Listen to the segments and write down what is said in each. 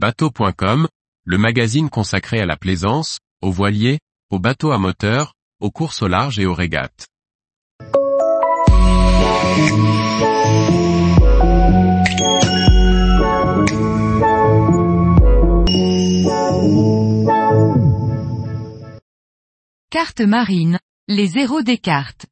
Bateau.com, le magazine consacré à la plaisance, aux voiliers, aux bateaux à moteur, aux courses au large et aux régates. Carte marine, les zéros des cartes.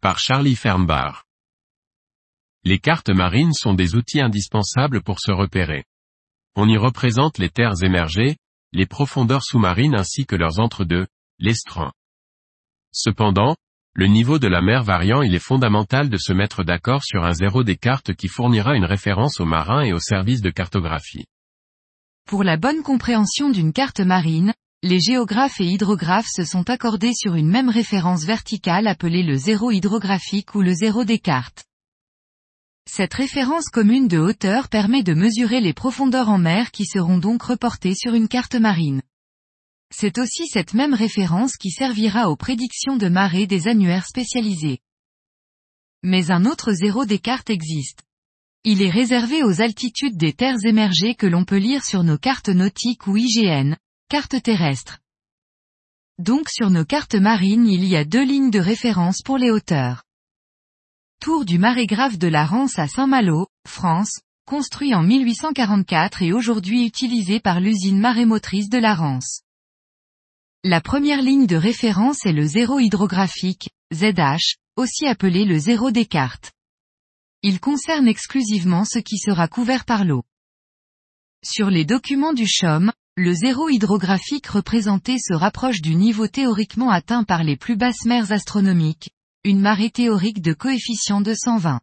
Par Charlie Fernbar. Les cartes marines sont des outils indispensables pour se repérer. On y représente les terres émergées, les profondeurs sous-marines ainsi que leurs entre-deux, l'estrant. Cependant, le niveau de la mer variant il est fondamental de se mettre d'accord sur un zéro des cartes qui fournira une référence aux marins et aux services de cartographie. Pour la bonne compréhension d'une carte marine, les géographes et hydrographes se sont accordés sur une même référence verticale appelée le zéro hydrographique ou le zéro des cartes. Cette référence commune de hauteur permet de mesurer les profondeurs en mer qui seront donc reportées sur une carte marine. C'est aussi cette même référence qui servira aux prédictions de marée des annuaires spécialisés. Mais un autre zéro des cartes existe. Il est réservé aux altitudes des terres émergées que l'on peut lire sur nos cartes nautiques ou IGN, cartes terrestres. Donc sur nos cartes marines il y a deux lignes de référence pour les hauteurs. Tour du marégraphe de la Rance à Saint-Malo, France, construit en 1844 et aujourd'hui utilisé par l'usine marémotrice de la Rance. La première ligne de référence est le zéro hydrographique, ZH, aussi appelé le zéro des cartes. Il concerne exclusivement ce qui sera couvert par l'eau. Sur les documents du CHOM, le zéro hydrographique représenté se rapproche du niveau théoriquement atteint par les plus basses mers astronomiques, une marée théorique de coefficient de 120.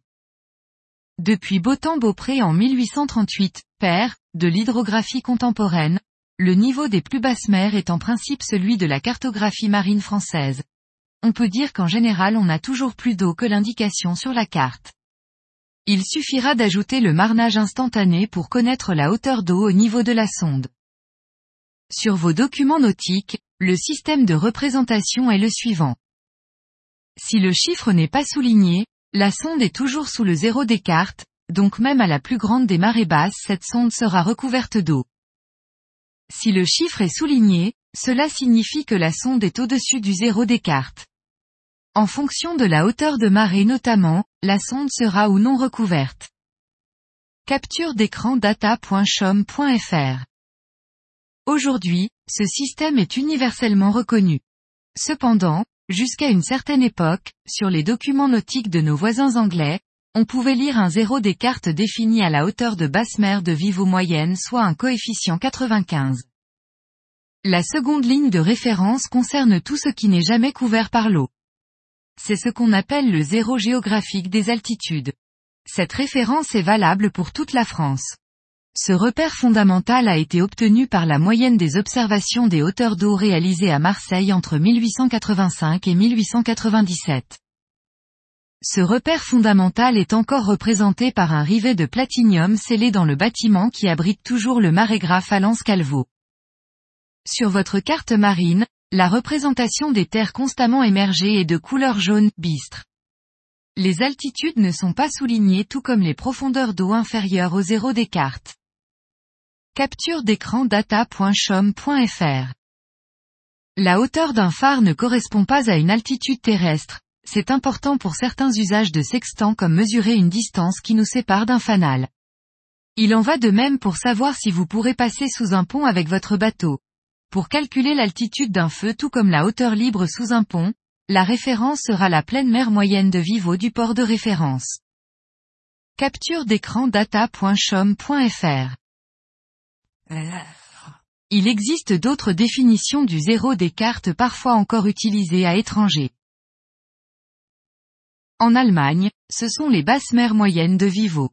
Depuis Beautemps-Beaupré en 1838, père, de l'hydrographie contemporaine, le niveau des plus basses mers est en principe celui de la cartographie marine française. On peut dire qu'en général on a toujours plus d'eau que l'indication sur la carte. Il suffira d'ajouter le marnage instantané pour connaître la hauteur d'eau au niveau de la sonde. Sur vos documents nautiques, le système de représentation est le suivant. Si le chiffre n'est pas souligné, la sonde est toujours sous le zéro des cartes, donc même à la plus grande des marées basses cette sonde sera recouverte d'eau. Si le chiffre est souligné, cela signifie que la sonde est au-dessus du zéro des cartes. En fonction de la hauteur de marée notamment, la sonde sera ou non recouverte. Capture d'écran data.chom.fr Aujourd'hui, ce système est universellement reconnu. Cependant, jusqu'à une certaine époque, sur les documents nautiques de nos voisins anglais, on pouvait lire un zéro des cartes définies à la hauteur de basse mer de Vivo moyenne soit un coefficient 95. La seconde ligne de référence concerne tout ce qui n'est jamais couvert par l'eau. C'est ce qu'on appelle le zéro géographique des altitudes. Cette référence est valable pour toute la France. Ce repère fondamental a été obtenu par la moyenne des observations des hauteurs d'eau réalisées à Marseille entre 1885 et 1897. Ce repère fondamental est encore représenté par un rivet de platinium scellé dans le bâtiment qui abrite toujours le marégraphe à Calvo. Sur votre carte marine, la représentation des terres constamment émergées est de couleur jaune, bistre. Les altitudes ne sont pas soulignées tout comme les profondeurs d'eau inférieures au zéro des cartes. Capture d'écran data.chom.fr La hauteur d'un phare ne correspond pas à une altitude terrestre, c'est important pour certains usages de sextant comme mesurer une distance qui nous sépare d'un fanal. Il en va de même pour savoir si vous pourrez passer sous un pont avec votre bateau. Pour calculer l'altitude d'un feu tout comme la hauteur libre sous un pont, la référence sera la pleine mer moyenne de Vivo du port de référence. Capture d'écran data.chom.fr il existe d'autres définitions du zéro des cartes parfois encore utilisées à étrangers. En Allemagne, ce sont les basses mers moyennes de Vivo.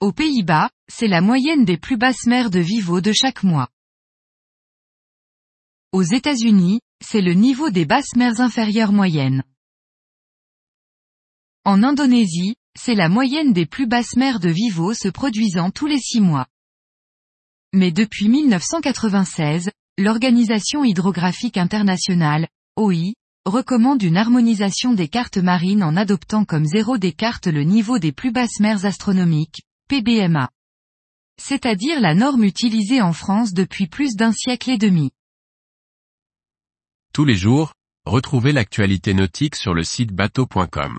Aux Pays-Bas, c'est la moyenne des plus basses mers de Vivo de chaque mois. Aux États-Unis, c'est le niveau des basses mers inférieures moyennes. En Indonésie, c'est la moyenne des plus basses mers de Vivo se produisant tous les six mois. Mais depuis 1996, l'Organisation hydrographique internationale, OI, recommande une harmonisation des cartes marines en adoptant comme zéro des cartes le niveau des plus basses mers astronomiques, PBMA. c'est-à-dire la norme utilisée en France depuis plus d'un siècle et demi. Tous les jours, retrouvez l'actualité nautique sur le site bateau.com.